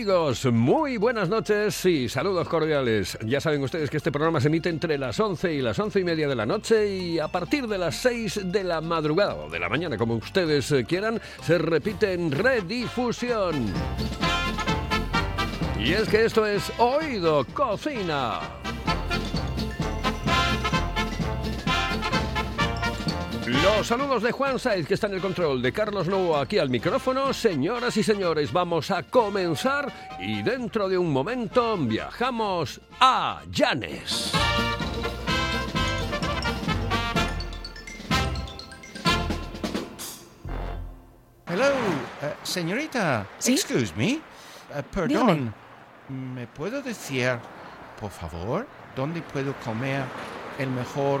Amigos, muy buenas noches y saludos cordiales. Ya saben ustedes que este programa se emite entre las 11 y las 11 y media de la noche y a partir de las 6 de la madrugada o de la mañana, como ustedes eh, quieran, se repite en redifusión. Y es que esto es Oído Cocina. Los saludos de Juan Saiz, que está en el control, de Carlos Novo aquí al micrófono. Señoras y señores, vamos a comenzar y dentro de un momento viajamos a Llanes. Hello, eh, señorita. ¿Sí? Excuse me. Eh, perdón. ¿Me puedo decir, por favor, dónde puedo comer el mejor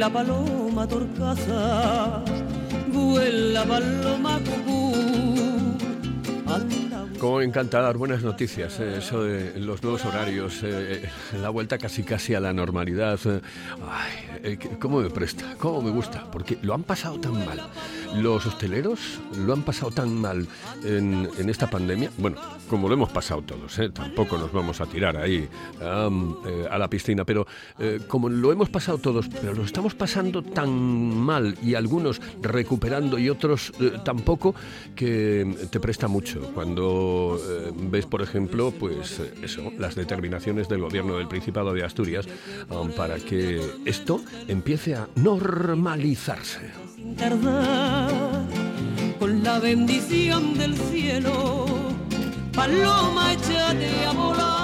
Vuela paloma torcaza, vuela paloma Cómo encanta dar buenas noticias, eh, eso de los nuevos horarios, eh, eh, la vuelta casi casi a la normalidad. eh. Ay, eh, cómo me presta, cómo me gusta, porque lo han pasado tan mal. Los hosteleros lo han pasado tan mal en, esta pandemia. Bueno, como lo hemos pasado todos, eh, tampoco nos vamos a tirar ahí eh, a la piscina, pero eh, como lo hemos pasado todos, pero lo estamos pasando tan mal y algunos recuperando y otros tampoco, que te presta mucho cuando ves, por ejemplo, pues eso, las determinaciones del gobierno del Principado de Asturias para que esto empiece a normalizarse. Tardar, con la bendición del cielo, paloma échate a volar.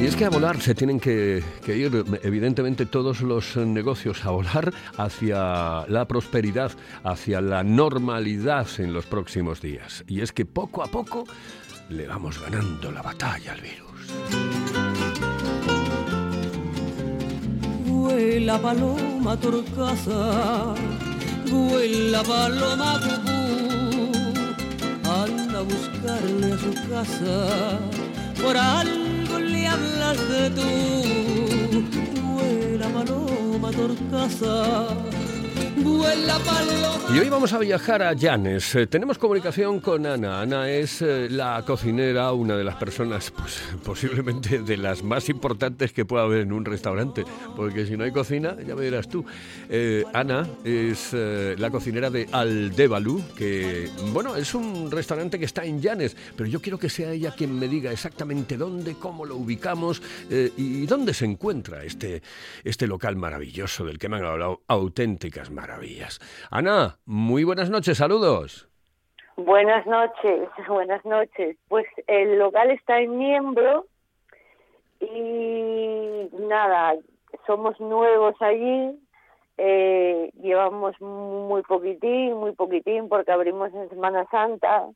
Y es que a volar se tienen que, que ir, evidentemente, todos los negocios a volar hacia la prosperidad, hacia la normalidad en los próximos días. Y es que poco a poco le vamos ganando la batalla al virus. Vuela paloma torcaza, vuela paloma cucú, anda a buscarle a su casa, por algo le hablas de tú. Vuela paloma torcaza. Y hoy vamos a viajar a Llanes. Eh, tenemos comunicación con Ana. Ana es eh, la cocinera, una de las personas, pues posiblemente de las más importantes que pueda haber en un restaurante, porque si no hay cocina, ya me dirás tú. Eh, Ana es eh, la cocinera de Aldévalu, que, bueno, es un restaurante que está en Llanes, pero yo quiero que sea ella quien me diga exactamente dónde, cómo lo ubicamos eh, y dónde se encuentra este, este local maravilloso del que me han hablado auténticas maravillas. Ana, muy buenas noches, saludos. Buenas noches, buenas noches. Pues el local está en miembro y nada, somos nuevos allí, eh, llevamos muy poquitín, muy poquitín porque abrimos en Semana Santa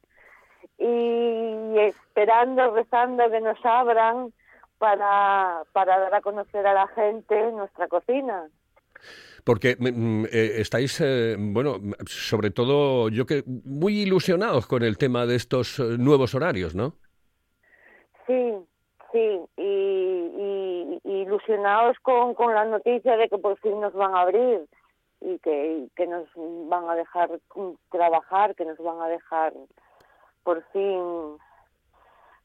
y esperando, rezando que nos abran para, para dar a conocer a la gente nuestra cocina. Porque mm, eh, estáis, eh, bueno, sobre todo yo que muy ilusionados con el tema de estos eh, nuevos horarios, ¿no? Sí, sí, y ilusionados con, con la noticia de que por fin nos van a abrir y que, y que nos van a dejar mm, trabajar, que nos van a dejar por fin,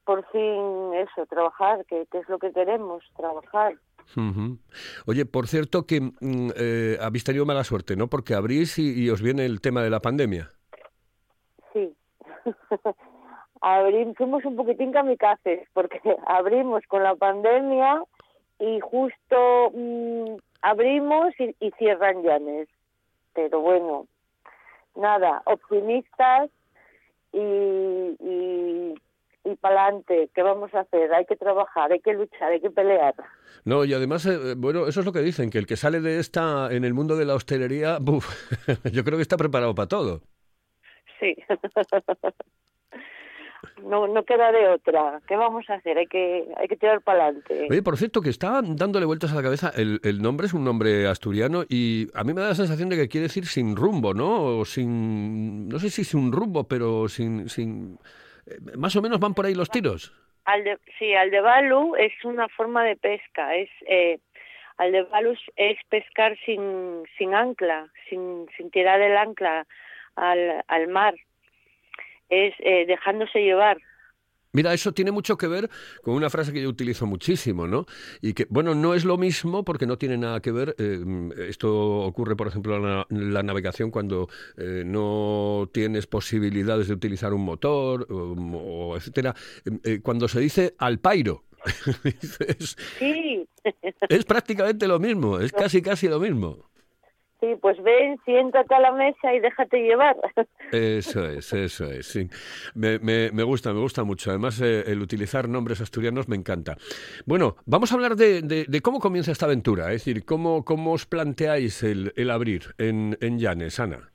por fin eso, trabajar, que, que es lo que queremos, trabajar. Ujú. Oye, por cierto que mm, eh, habéis tenido mala suerte, ¿no? Porque abrís y, os viene el tema de la pandemia. Sí. Abrim, fuimos un poquitín kamikazes porque abrimos con la pandemia y justo mm, abrimos y, y cierran Llanes. Pero bueno, nada, optimistas y, y, y para adelante. ¿Qué vamos a hacer? Hay que trabajar, hay que luchar, hay que pelear. No, y además, eh, bueno, eso es lo que dicen, que el que sale de esta en el mundo de la hostelería, buf, yo creo que está preparado para todo. Sí. No, no queda de otra. ¿Qué vamos a hacer? Hay que, hay que tirar para adelante. Oye, por cierto, que estaba dándole vueltas a la cabeza, el, el nombre es un nombre asturiano y a mí me da la sensación de que quiere decir sin rumbo, ¿no? O sin, no sé si sin rumbo, pero sin, sin, más o menos van por ahí los tiros. Alde, sí, aldebalu es una forma de pesca. Es eh, aldebalu es- es pescar sin, sin ancla, sin, sin tirar el ancla al, al mar. Es eh, dejándose llevar. Mira, eso tiene mucho que ver con una frase que yo utilizo muchísimo, ¿no? Y que, bueno, no es lo mismo porque no tiene nada que ver. eh, esto ocurre, por ejemplo, en la, navegación cuando eh, no tienes posibilidades de utilizar un motor, o, o etcétera. Eh, eh, cuando se dice al pairo, es, Sí, es prácticamente lo mismo, es casi casi lo mismo. Sí, pues ven, siéntate a la mesa y déjate llevar. Eso es, eso es, sí. Me, me- me gusta, me gusta mucho. Además, eh, el utilizar nombres asturianos me encanta. Bueno, vamos a hablar de, de- de cómo comienza esta aventura, es decir, cómo, cómo os planteáis el, el abrir en, en Llanes, Ana.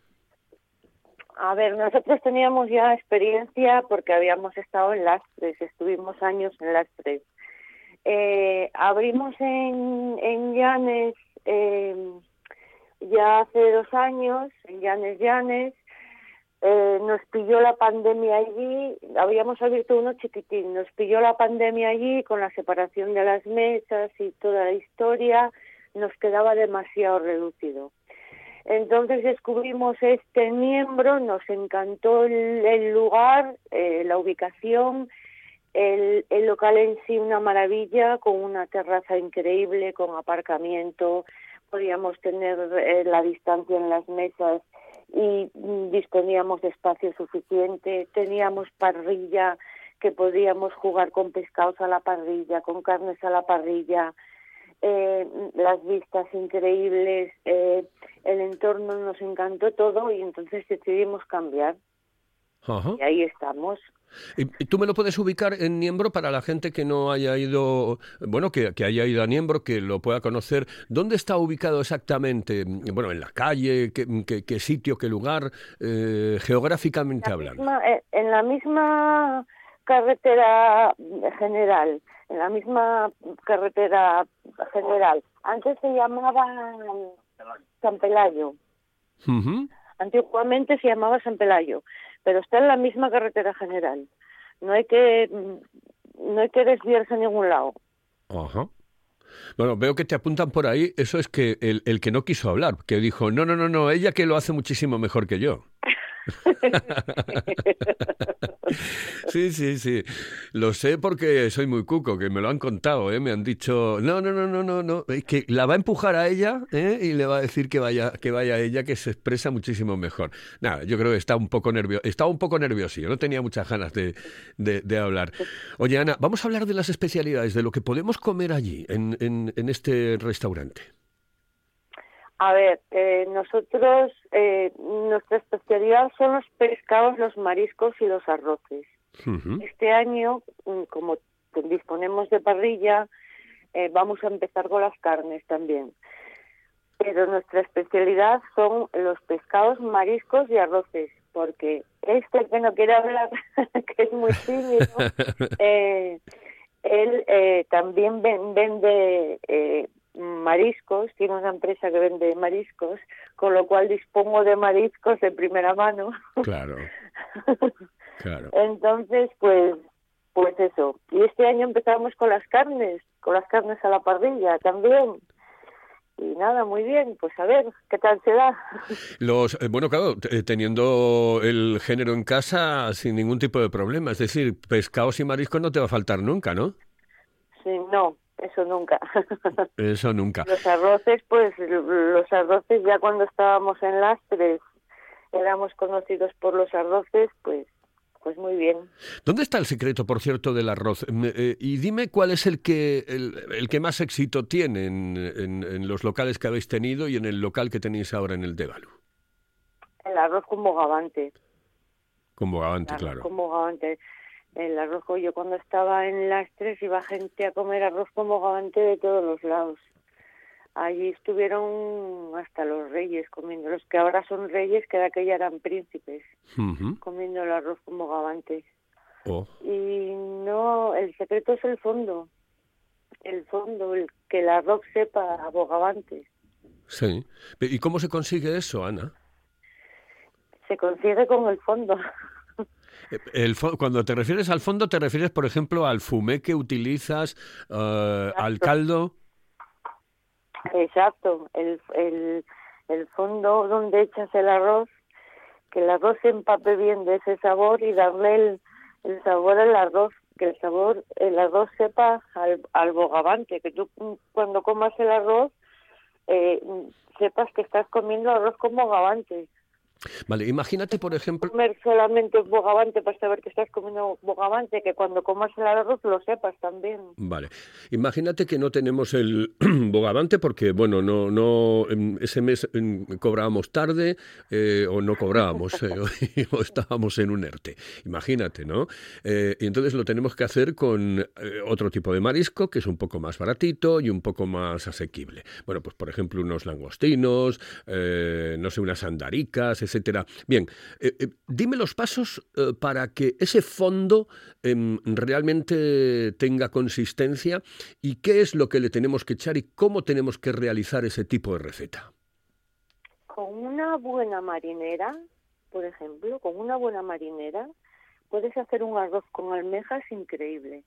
A ver, nosotros teníamos ya experiencia porque habíamos estado en Lastres, estuvimos años en Lastres. Eh, abrimos en, en Llanes eh, ya hace dos años, en Llanes Llanes. Eh, nos pilló la pandemia allí, habíamos abierto uno chiquitín, nos pilló la pandemia allí con la separación de las mesas y toda la historia, nos quedaba demasiado reducido. Entonces descubrimos este miembro, nos encantó el, el lugar, eh, la ubicación, el, el local en sí una maravilla, con una terraza increíble, con aparcamiento, podíamos tener eh, la distancia en las mesas y mm, disponíamos de espacio suficiente, teníamos parrilla que podíamos jugar con pescados a la parrilla, con carnes a la parrilla, eh, las vistas increíbles, eh, el entorno nos encantó todo y entonces decidimos cambiar Ajá. y ahí estamos. ¿Y, tú me lo puedes ubicar en Niembro para la gente que no haya ido, bueno, que, que haya ido a Niembro, que lo pueda conocer? ¿Dónde está ubicado exactamente? Bueno, en la calle, qué, qué- qué sitio, qué lugar, eh, geográficamente La hablando. misma- eh, en la misma carretera general, en la misma carretera general. Antes se llamaba San Pelayo. Antiguamente se llamaba San Pelayo, pero está en la misma carretera general. No hay que no hay que desviarse a ningún lado. Ajá. Bueno, veo que te apuntan por ahí. Eso es que el, el que no quiso hablar, que dijo, no, no, no, no, ella que lo hace muchísimo mejor que yo. Sí, sí, sí. Lo sé porque soy muy cuco, que me lo han contado, ¿eh? Me han dicho, no, no, no, no, no, no, es que la va a empujar a ella, ¿eh? Y le va a decir que vaya, que vaya ella, que se expresa muchísimo mejor. Nada, yo creo que está un poco nervioso, estaba un poco nervioso, no tenía muchas ganas de, de- hablar. Oye, Ana, vamos a hablar de las especialidades, de lo que podemos comer allí, en- en este restaurante. A ver, eh, nosotros, eh, nuestra especialidad son los pescados, los mariscos y los arroces. Este año, mm, como disponemos de parrilla, eh, vamos a empezar con las carnes también. Pero nuestra especialidad son los pescados, mariscos y arroces, porque este que no quiere hablar, que es muy tímido, eh, él eh, también ven- vende eh, mariscos, tiene una empresa que vende mariscos, con lo cual dispongo de mariscos de primera mano. Claro, claro. Entonces, pues, pues eso. Y este año empezamos con las carnes, con las carnes a la parrilla también. Y nada, muy bien, pues a ver qué tal se da. Los, eh, bueno, claro, eh, teniendo el género en casa sin ningún tipo de problema. Es decir, pescados y mariscos no te va a faltar nunca, ¿no? Sí, no, eso nunca. Eso nunca. Los arroces, pues los arroces ya cuando estábamos en Lastres éramos conocidos por los arroces, pues pues muy bien. ¿Dónde está el secreto, por cierto, del arroz? Me- eh, y dime cuál es el que, el, el que más éxito tiene en, en- en los locales que habéis tenido y en el local que tenéis ahora en el Dévalu. El arroz con bogavante. Con Bogavante, claro. con bogavante. El arroz, yo cuando estaba en Lastres iba gente a comer arroz con bogavante de todos los lados. Allí estuvieron hasta los reyes comiendo, los que ahora son reyes, que de aquella eran príncipes, comiendo el arroz con bogavante. Oh, Y no, el secreto es el fondo. El fondo, el que el arroz sepa a bogavante. sí. ¿Y cómo se consigue eso, Ana? Se consigue con el fondo. El cuando te refieres al fondo, te refieres, por ejemplo, al fumé que utilizas, eh, al caldo. Exacto, el, el, el fondo donde echas el arroz, que el arroz se empape bien de ese sabor y darle el, el sabor al arroz, que el sabor, el arroz sepa al, al bogavante, que tú mm, cuando comas el arroz eh, sepas que estás comiendo arroz con bogavante. Vale, imagínate, por ejemplo, Comer solamente bogavante para saber que estás comiendo bogavante, que cuando comas el arroz lo sepas también. Vale. Imagínate que no tenemos el bogavante porque, bueno, no, no, ese mes em, cobrábamos tarde eh, o no cobrábamos eh, o estábamos en un ERTE. Imagínate, ¿no? Eh, y entonces lo tenemos que hacer con otro tipo de marisco que es un poco más baratito y un poco más asequible. Bueno, pues por ejemplo unos langostinos, no sé, unas andaricas, etcétera. Bien, eh, eh, dime los pasos eh, para que ese fondo em, realmente tenga consistencia y qué es lo que le tenemos que echar y cómo tenemos que realizar ese tipo de receta. Con una buena marinera, por ejemplo, con una buena marinera, puedes hacer un arroz con almejas increíble.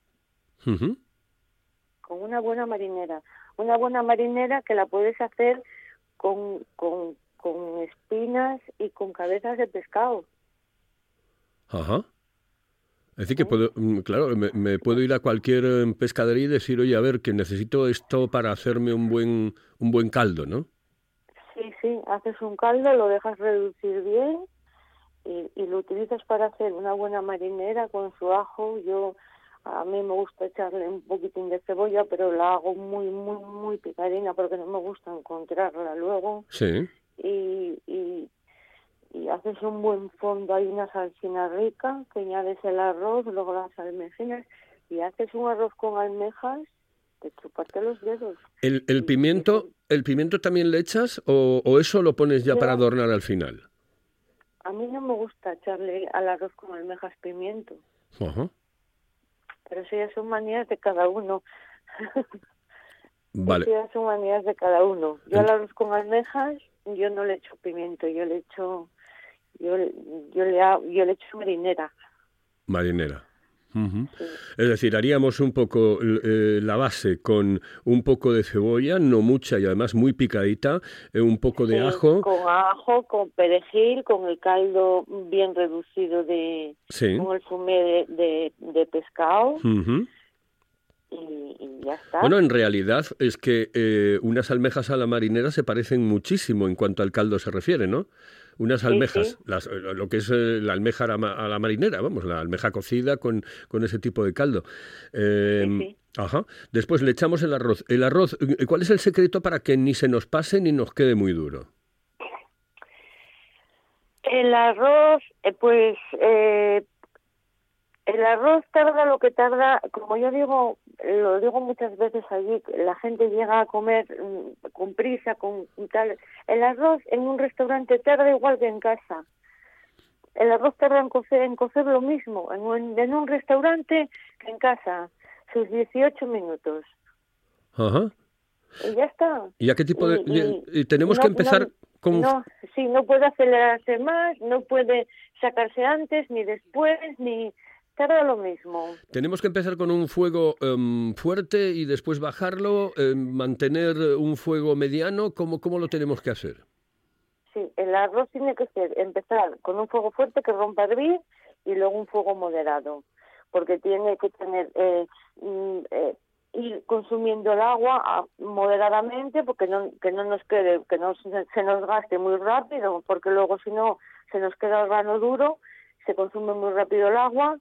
Con una buena marinera. Una buena marinera que la puedes hacer con, con, con espinas y con cabezas de pescado. Ajá. Es decir, que puedo, mm, claro, me, me puedo ir a cualquier eh, pescadería y decir, oye, a ver, que necesito esto para hacerme un buen, un buen caldo, ¿no? Sí, sí, haces un caldo, lo dejas reducir bien y, y lo utilizas para hacer una buena marinera con su ajo. Yo, a mí me gusta echarle un poquitín de cebolla, pero la hago muy, muy, muy picadina porque no me gusta encontrarla luego. Sí. Y, y, y haces un buen fondo, hay una salsina rica, que añades el arroz, luego las almejinas y haces un arroz con almejas de chuparte los dedos. ¿El, pimiento, el pimiento también le echas o, o eso lo pones ya Yo- para adornar al final? A mí no me gusta echarle al arroz con almejas pimiento. Ajá. Pero eso ya son manías de cada uno. Vale. Eso ya son manías de cada uno. Yo al arroz con almejas, yo no le echo pimiento, yo le echo, yo, le- yo le ha- yo le echo marinera. Marinera. Sí. Es decir, haríamos un poco eh, la base con un poco de cebolla, no mucha y además muy picadita, eh, un poco de Sí, ajo, Con ajo, con perejil, con el caldo bien reducido de, sí, con el fumé de, de, de pescado ujú. Y, y ya está. Bueno, en realidad es que eh, unas almejas a la marinera se parecen muchísimo en cuanto al caldo se refiere, ¿no? Unas almejas, sí. las- eh, lo que es eh, la almeja a la, marinera, vamos, la almeja cocida con, con ese tipo de caldo. Eh, Sí, sí. Ajá. Después le echamos el arroz. El arroz, eh, ¿cuál es el secreto para que ni se nos pase ni nos quede muy duro? El arroz, pues eh, el arroz tarda lo que tarda, como yo digo, lo digo muchas veces allí, la gente llega a comer mm, con prisa, con tal. El arroz en un restaurante tarda igual que en casa. El arroz tarda en cocer, en cocer lo mismo en un, en un restaurante que en casa, sus 18 minutos. Ajá. Y ya está. ¿Y a qué tipo de...? Y- y- y tenemos no- que empezar no- con... No, sí, no puede acelerarse más, no puede sacarse antes ni después, ni lo mismo. Tenemos que empezar con un fuego em, fuerte y después bajarlo, em, mantener un fuego mediano. ¿Cómo, ¿Cómo lo tenemos que hacer? Sí, el arroz tiene que ser empezar con un fuego fuerte que rompa a hervir y luego un fuego moderado, porque tiene que tener eh, mm, eh, ir consumiendo el agua ah, moderadamente, porque no que no nos quede que no se, se nos gaste muy rápido, porque luego si no se nos queda el grano duro, se consume muy rápido el agua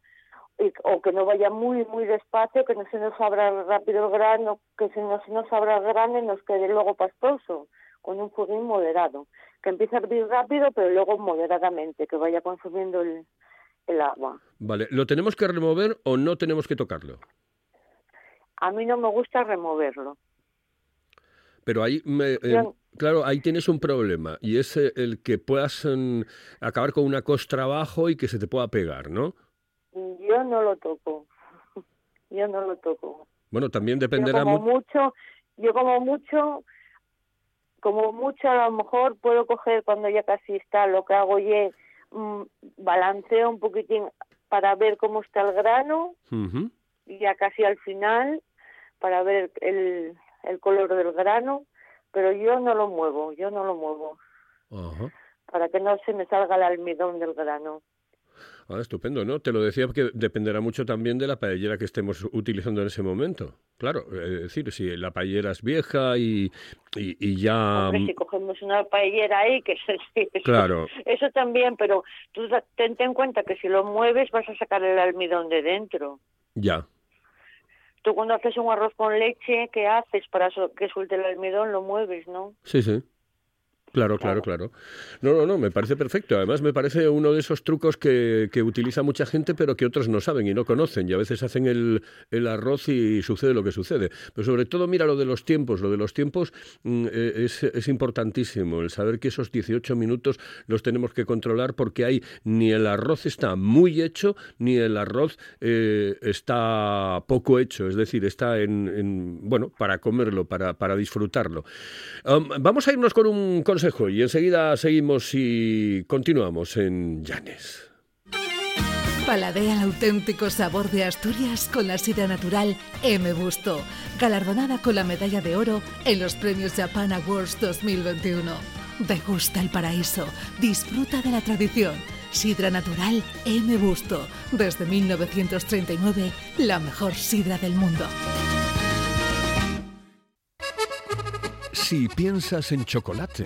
y- o que no vaya muy muy despacio, que no se nos abra rápido el grano, que se no se nos abra el grano y nos quede luego pastoso, con un fuego moderado, que empiece a hervir rápido, pero luego moderadamente, que vaya consumiendo el, el agua. Vale, ¿lo tenemos que remover o no tenemos que tocarlo? A mí no me gusta removerlo. Pero ahí, me- eh, claro, ahí tienes un problema y es eh, el que puedas em, acabar con una costra abajo y que se te pueda pegar, ¿no? Yo no lo toco. Yo no lo toco. Bueno, también Yo dependerá como mucho. mucho, yo como mucho, como mucho a lo mejor puedo coger cuando ya casi está, lo que hago es mm, balanceo un poquitín para ver cómo está el grano y ya casi al final para ver el, el color del grano, pero yo no lo muevo, yo no lo muevo, para que no se me salga el almidón del grano. Ah, estupendo, ¿no? Te lo decía porque dependerá mucho también de la paellera que estemos utilizando en ese momento. Claro, es decir, si la paellera es vieja y, y, y ya... Hombre, si cogemos una paellera ahí, que eso, sí, eso- Claro. eso también, pero tú da- ten en cuenta que si lo mueves vas a sacar el almidón de dentro. Ya. Tú cuando haces un arroz con leche, ¿qué haces para que suelte el almidón? Lo mueves, ¿no? Sí, sí. Claro, claro, claro. No, no, no, me parece perfecto. Además, me parece uno de esos trucos que, que utiliza mucha gente, pero que otros no saben y no conocen. Y a veces hacen el, el arroz y sucede lo que sucede. Pero sobre todo, mira lo de los tiempos. Lo de los tiempos mm, eh, es, es importantísimo. El saber que esos 18 minutos los tenemos que controlar porque hay ni el arroz está muy hecho, ni el arroz eh, está poco hecho. Es decir, está en, en, bueno, para comerlo, para, para disfrutarlo. Um, vamos a irnos con un consejo y enseguida seguimos y continuamos en Llanes. Paladea el auténtico sabor de Asturias con la sidra natural M. Busto, galardonada con la medalla de oro en los premios Japan Awards 2021. Degusta el paraíso, disfruta de la tradición. Sidra natural M. Busto, desde 1939, la mejor sidra del mundo. Si piensas en chocolate,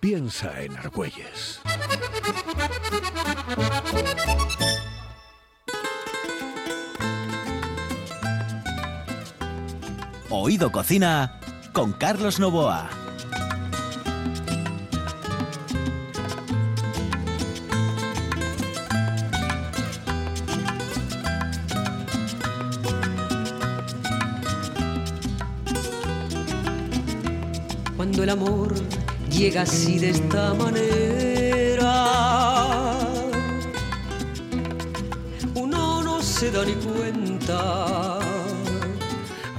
Piensa en Argüelles. Oído Cocina con Carlos Novoa. Cuando el amor llega así de esta manera, uno no se da ni cuenta.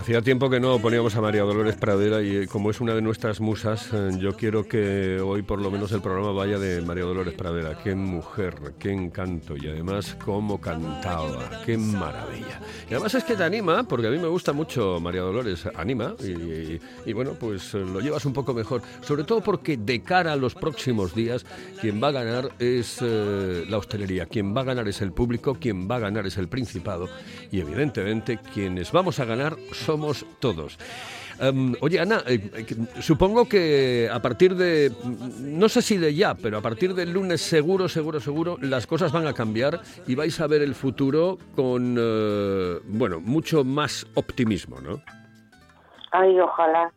Hacía tiempo que no poníamos a María Dolores Pradera y eh, como es una de nuestras musas, eh, yo quiero que hoy por lo menos el programa vaya de María Dolores Pradera. Qué mujer, qué encanto y además cómo cantaba, qué maravilla. Y además es que te anima, porque a mí me gusta mucho María Dolores, anima y, bueno, pues eh, lo llevas un poco mejor. Sobre todo porque de cara a los próximos días, quien va a ganar es la hostelería, quien va a ganar es el público, quien va a ganar es el Principado y evidentemente quienes vamos a ganar somos todos. Em, oye, Ana, eh, eh, supongo que a partir de, no sé si de ya, pero a partir del lunes seguro, seguro, seguro, las cosas van a cambiar y vais a ver el futuro con, eh, bueno, mucho más optimismo, ¿no? Ay, ojalá.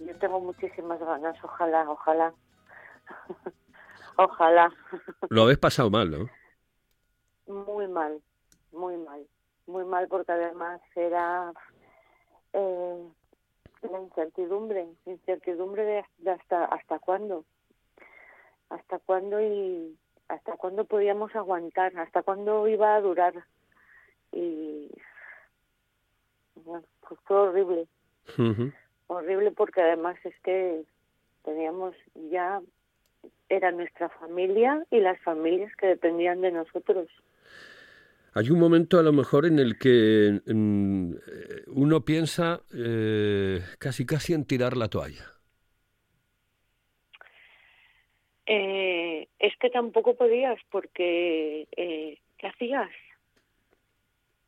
Yo tengo muchísimas ganas, ojalá, ojalá. ojalá. Lo habéis pasado mal, ¿no? Muy mal, muy mal, muy mal porque además era, eh, la incertidumbre, incertidumbre de, de hasta hasta cuándo, hasta cuándo y hasta cuándo podíamos aguantar, hasta cuándo iba a durar. Y bueno, pues fue horrible, horrible porque además es que teníamos ya era nuestra familia y las familias que dependían de nosotros. Hay un momento a lo mejor en el que eh, uno piensa eh, casi casi en tirar la toalla. Eh, es que tampoco podías porque eh, ¿qué hacías?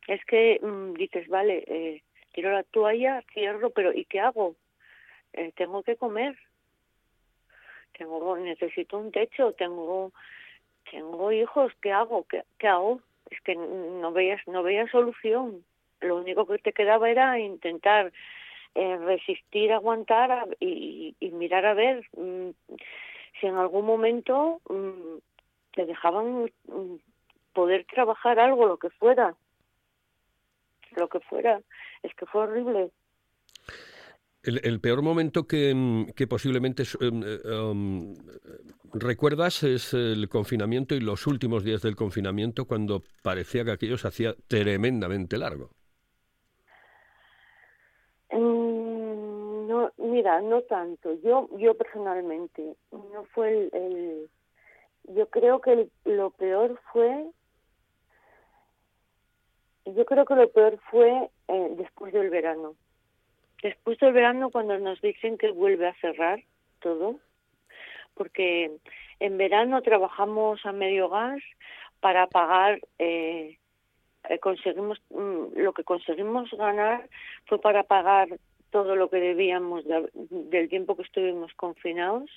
Es que mm, dices, vale, eh, tiro la toalla, cierro, pero ¿y qué hago? Eh, tengo que comer, tengo necesito un techo, tengo tengo hijos, ¿qué hago? ¿Qué, qué hago? Es que no veías no veías solución. Lo único que te quedaba era intentar eh, resistir, aguantar y, y mirar a ver mm, si en algún momento mm, te dejaban mm, poder trabajar algo, lo que fuera, lo que fuera. Es que fue horrible. El, peor momento que, mm, posiblemente em, eh, em, recuerdas es el confinamiento y los últimos días del confinamiento cuando parecía que aquello se hacía tremendamente largo. Mm, No, mira, no tanto. Yo, yo personalmente, no fue el, el- yo creo que el- lo peor fue, yo creo que lo peor fue eh, después del verano. Después del verano cuando nos dicen que vuelve a cerrar todo, porque en verano trabajamos a medio gas para pagar eh, eh, conseguimos mm, lo que conseguimos ganar fue para pagar todo lo que debíamos de- del tiempo que estuvimos confinados.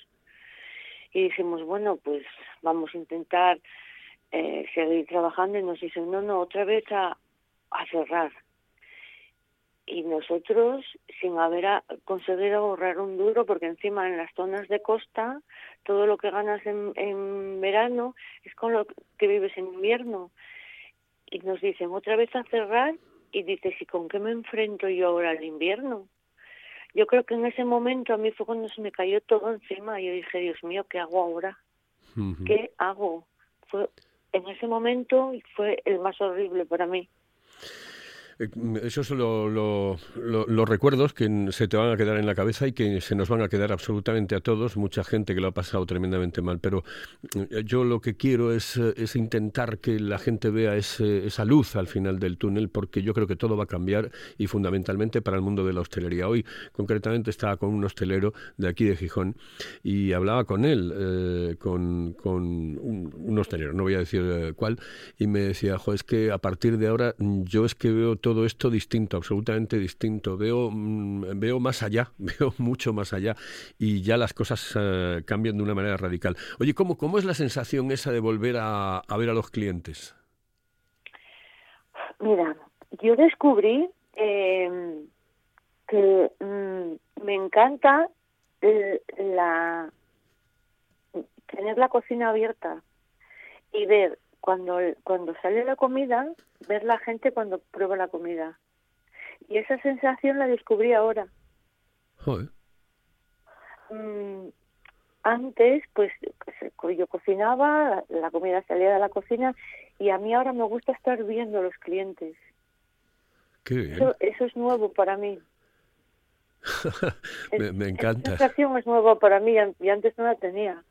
Y dijimos bueno pues vamos a intentar eh, seguir trabajando y nos dicen no no otra vez a cerrar y nosotros sin haber a- conseguido ahorrar un duro porque encima en las zonas de costa todo lo que ganas en, en verano es con lo que vives en invierno y nos dicen otra vez a cerrar y dices, ¿y con qué me enfrento yo ahora al invierno? Yo creo que en ese momento a mí fue cuando se me cayó todo encima y yo dije, Dios mío, ¿qué hago ahora? ¿Qué hago? Fue en ese momento fue el más horrible para mí. Eh, Esos son lo- lo- lo- los recuerdos que se te van a quedar en la cabeza y que se nos van a quedar absolutamente a todos, mucha gente que lo ha pasado tremendamente mal. Pero eh, yo lo que quiero es, eh, es intentar que la gente vea ese- esa luz al final del túnel, porque yo creo que todo va a cambiar y fundamentalmente para el mundo de la hostelería. Hoy, concretamente, estaba con un hostelero de aquí de Gijón y hablaba con él, eh, con, con un, hostelero, no voy a decir cuál, y me decía, jo, es que a partir de ahora mm, yo es que veo todo esto distinto, absolutamente distinto, veo, mm, veo más allá, veo mucho más allá y ya las cosas eh, cambian de una manera radical. Oye, ¿cómo, ¿cómo es la sensación esa de volver a, ver a los clientes? Mira, yo descubrí eh, que mm, me encanta la tener la cocina abierta y ver cuando cuando sale la comida, ver la gente cuando prueba la comida. Y esa sensación la descubrí ahora. Joder. Mm, antes, pues se- yo cocinaba, la comida salía de la cocina y a mí ahora me gusta estar viendo a los clientes. Qué bien. Eso, eso es nuevo para mí. me, me Esa encanta. sensación es nueva para mí y antes no la tenía.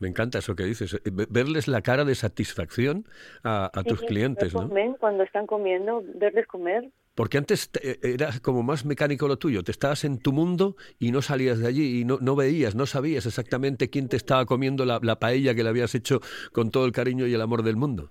Me encanta eso que dices. eh, ve- Verles la cara de satisfacción a, a tus clientes, ¿no? comen, cuando están comiendo, verles comer. Porque antes te- eh, era como más mecánico lo tuyo. Te estabas en tu mundo y no salías de allí y no, no veías, no sabías exactamente quién te estaba comiendo la, la paella que le habías hecho con todo el cariño y el amor del mundo.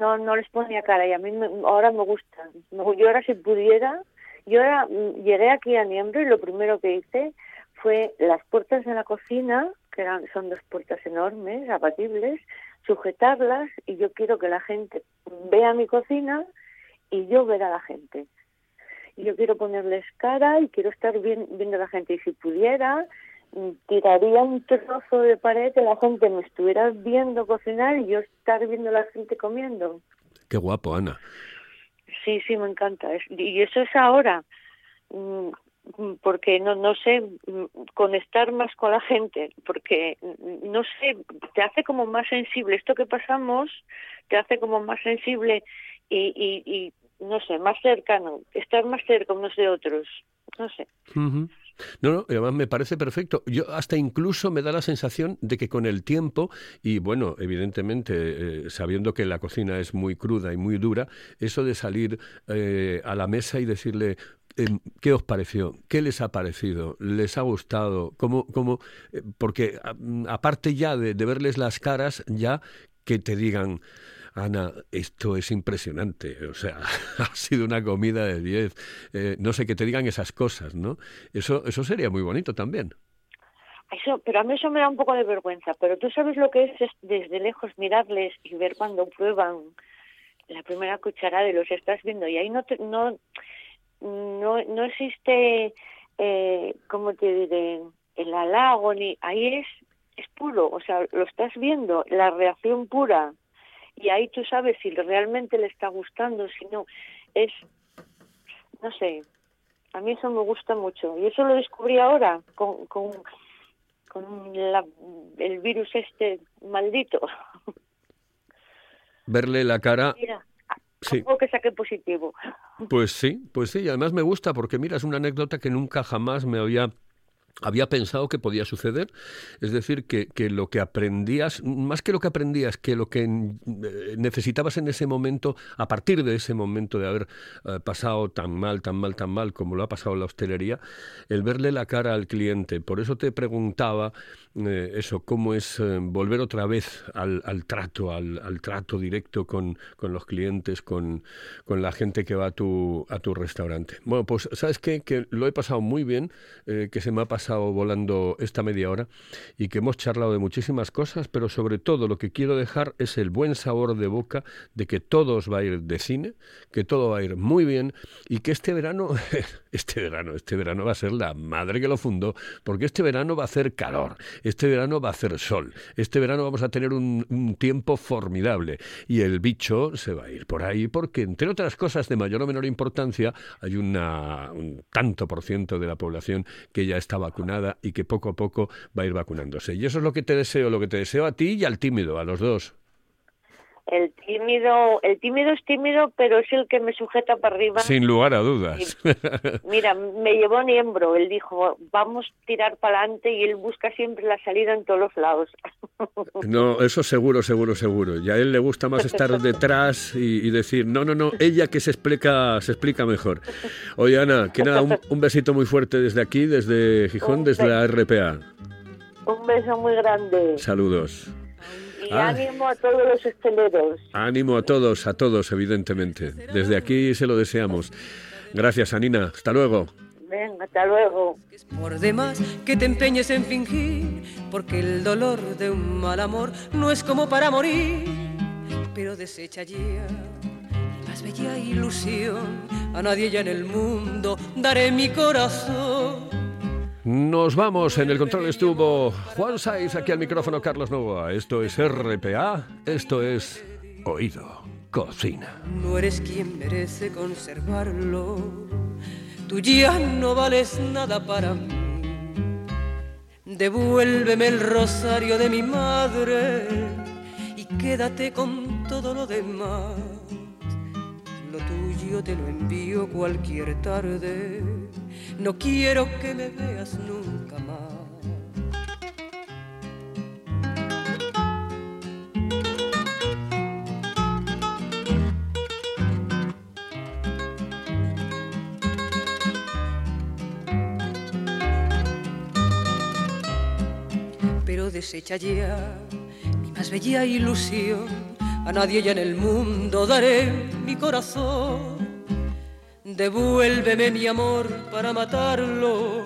No, no les ponía cara y a mí me- ahora me gusta. Yo ahora si pudiera, yo ahora mm, llegué aquí a Niembro y lo primero que hice fue las puertas de la cocina, que eran, son dos puertas enormes, abatibles, sujetarlas y yo quiero que la gente vea mi cocina y yo ver a la gente. Y yo quiero ponerles cara y quiero estar bien, viendo a la gente. Y si pudiera, mm, tiraría un trozo de pared que la gente me estuviera viendo cocinar y yo estar viendo a la gente comiendo. Qué guapo, Ana. Sí, sí, me encanta. Y eso es ahora. Mm, porque no no sé mm, conectar más con la gente porque mm, no sé te hace como más sensible esto que pasamos te hace como más sensible y, y, y no sé más cercano estar más cerca unos de otros no sé. No, no, además me parece perfecto. Yo hasta incluso me da la sensación de que con el tiempo, y bueno, evidentemente, eh, sabiendo que la cocina es muy cruda y muy dura, eso de salir eh, a la mesa y decirle, ¿Qué os pareció? ¿Qué les ha parecido? ¿Les ha gustado? ¿Cómo, cómo? eh, Porque mm, aparte ya de, de verles las caras, ya que te digan, Ana, esto es impresionante, o sea, ha sido una comida de 10, eh, no sé, que te digan esas cosas, ¿no? Eso, eso sería muy bonito también. Eso, pero a mí eso me da un poco de vergüenza. Pero tú sabes lo que es, es desde lejos mirarles y ver cuando prueban la primera cucharada y los estás viendo y ahí no te- no no no existe eh, cómo te diré el halago ni ahí es es puro o sea lo estás viendo la reacción pura. Y ahí tú sabes si realmente le está gustando si no. Es no sé a mí eso me gusta mucho. Y eso lo descubrí ahora con con con la- el virus este maldito. Verle la cara, mira sí, algo que saqué positivo. Pues sí, pues sí, y además me gusta porque mira, es una anécdota que nunca jamás me había había pensado que podía suceder, es decir, que, que lo que aprendías, más que lo que aprendías, que lo que eh, necesitabas en ese momento, a partir de ese momento de haber eh, pasado tan mal, tan mal, tan mal como lo ha pasado la hostelería, el verle la cara al cliente. Por eso te preguntaba eh, eso, cómo es volver otra vez al, al trato, al, al trato directo con, con los clientes, con, con la gente que va a tu, a tu restaurante. Bueno, pues sabes qué? que lo he pasado muy bien, que se me ha pasado volando esta media hora y que hemos charlado de muchísimas cosas, pero sobre todo lo que quiero dejar es el buen sabor de boca de que todo os va a ir de cine, que todo va a ir muy bien y que este verano, este verano, este verano va a ser la madre que lo fundó, porque este verano va a hacer calor, este verano va a hacer sol, este verano vamos a tener un, un tiempo formidable y el bicho se va a ir por ahí porque, entre otras cosas de mayor o menor importancia, hay una, un tanto por ciento de la población que ya está y que poco a poco va a ir vacunándose. Y eso es lo que te deseo, lo que te deseo a ti y al tímido, a los dos. El tímido el tímido es tímido pero es el que me sujeta para arriba Sin lugar a dudas. Mira, me llevó Niembro, él dijo, vamos a tirar para adelante y él busca siempre la salida en todos los lados. No, eso seguro, seguro, seguro. Y a él le gusta más estar detrás y, y decir, no, no, no, ella que se explica, se explica mejor. Oye, Ana, que nada, un, un besito muy fuerte desde aquí, desde Gijón, Un desde la RPA. Un beso muy grande Saludos. Y Ah. ánimo a todos los esteleros. Ánimo a todos, a todos, evidentemente. Desde aquí se lo deseamos. Gracias, Anina. Hasta luego. Venga, hasta luego. Por demás que te empeñes en fingir, porque el dolor de un mal amor no es como para morir, pero desecha ya más bella ilusión. A nadie ya en el mundo daré mi corazón. Nos vamos. En el control estuvo Juan Saiz, aquí al micrófono Carlos Novoa. Esto es RPA, esto es Oído Cocina. No eres quien merece conservarlo. Tú ya no vales nada para mí. Devuélveme el rosario de mi madre y quédate con todo lo demás. Lo tuyo te lo envío cualquier tarde. No quiero que me veas nunca más. pero desecha ya mi más bella ilusión. A nadie ya en el mundo daré corazón. Devuélveme mi amor para matarlo.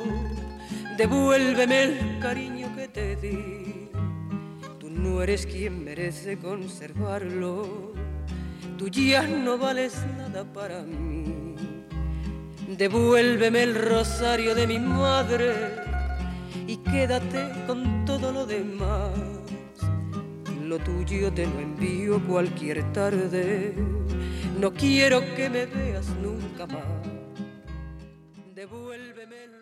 Devuélveme el cariño que te di. Tú no eres quien merece conservarlo. Tú ya no vales nada para mí. Devuélveme el rosario de mi madre y quédate con todo lo demás. Lo tuyo te lo envío cualquier tarde. No quiero que me veas nunca más. devuélveme